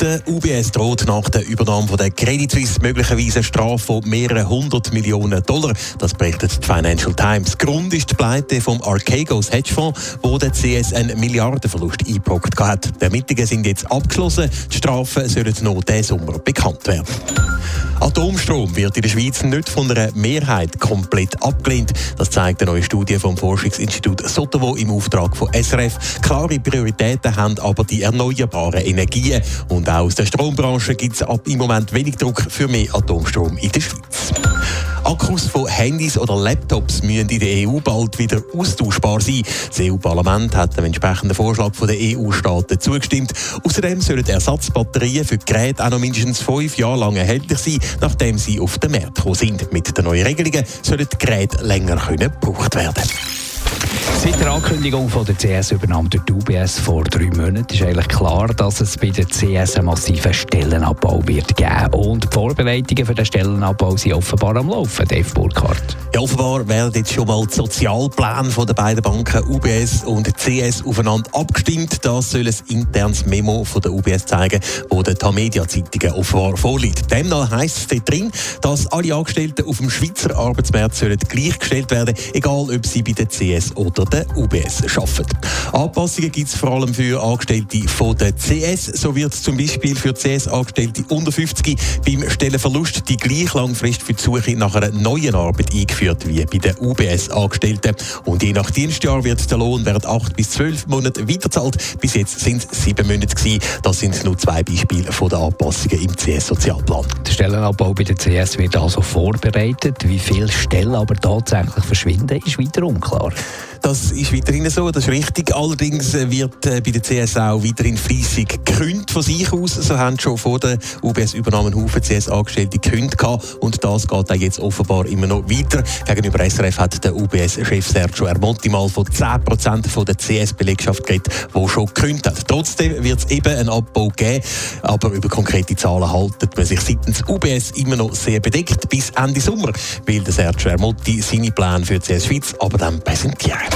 Der UBS droht nach der Übernahme von der Credit Suisse möglicherweise eine Strafe von mehreren hundert Millionen Dollar. Das berichtet die Financial Times. Grund ist die Pleite vom Archegos Hedgefonds, wo der CS einen Milliardenverlust eingebrockt hat. Die Ermittlungen sind jetzt abgeschlossen. Die Strafen sollen noch diesen Sommer bekannt werden. Atomstrom wird in der Schweiz nicht von einer Mehrheit komplett abgelehnt. Das zeigt eine neue Studie vom Forschungsinstitut Sotovo im Auftrag von SRF. Klare Prioritäten haben aber die erneuerbaren Energien. Und auch aus der Strombranche gibt es ab im Moment wenig Druck für mehr Atomstrom in der Schweiz. Akkus von Handys oder Laptops müssen in der EU bald wieder austauschbar sein. Das EU-Parlament hat dem entsprechenden Vorschlag der EU-Staaten zugestimmt. Außerdem sollen Ersatzbatterien für Geräte auch noch mindestens fünf Jahre lang erhältlich sein, nachdem sie auf den Markt gekommen sind. Mit den neuen Regelungen sollen die Geräte länger gebraucht werden. Seit der Ankündigung von der CS-Übernahme durch die UBS vor drei Monaten ist eigentlich klar, dass es bei der CS einen massiven Stellenabbau wird geben. Und die Vorbereitungen für den Stellenabbau sind offenbar am Laufen, Dave Burkhardt. Ja, offenbar werden jetzt schon mal die Sozialpläne von den beiden Banken UBS und CS aufeinander abgestimmt. Das soll ein internes Memo von der UBS zeigen, wo der Tamedia-Zeitungen offenbar vorliegt. Demnach heisst es dort drin, dass alle Angestellten auf dem Schweizer Arbeitsmarkt sollen gleichgestellt werden, egal ob sie bei der CS oder der UBS arbeiten. Anpassungen gibt es vor allem für Angestellte von der CS. So wird zum Beispiel für CS-Angestellte unter 50 beim Stellenverlust die gleich lange Frist für die Suche nach einer neuen Arbeit eingeführt wie bei den UBS-Angestellten. Und je nach Dienstjahr wird der Lohn während 8 bis 12 Monaten weiterzahlt. Bis jetzt sind es 7 Monate gewesen. Das sind nur zwei Beispiele von den Anpassungen im CS-Sozialplan. Der Stellenabbau bei der CS wird also vorbereitet. Wie viele Stellen aber tatsächlich verschwinden, ist weiter unklar. Das ist weiterhin so, das ist richtig. Allerdings wird äh, bei der CS auch weiterhin fleissig gekündigt von sich aus. So haben schon vor der UBS-Übernahme Haufen CS-Angestellte gekündigt und das geht auch jetzt offenbar immer noch weiter. Gegenüber SRF hat der UBS-Chef Sergio Ermonti mal von 10% von der CS-Belegschaft geredet, die schon gekündigt hat. Trotzdem wird es eben einen Abbau geben, aber über konkrete Zahlen haltet man sich seitens UBS immer noch sehr bedeckt bis Ende Sommer, will der Sergio Ermonti seine Pläne für CS Schweiz aber dann präsentieren.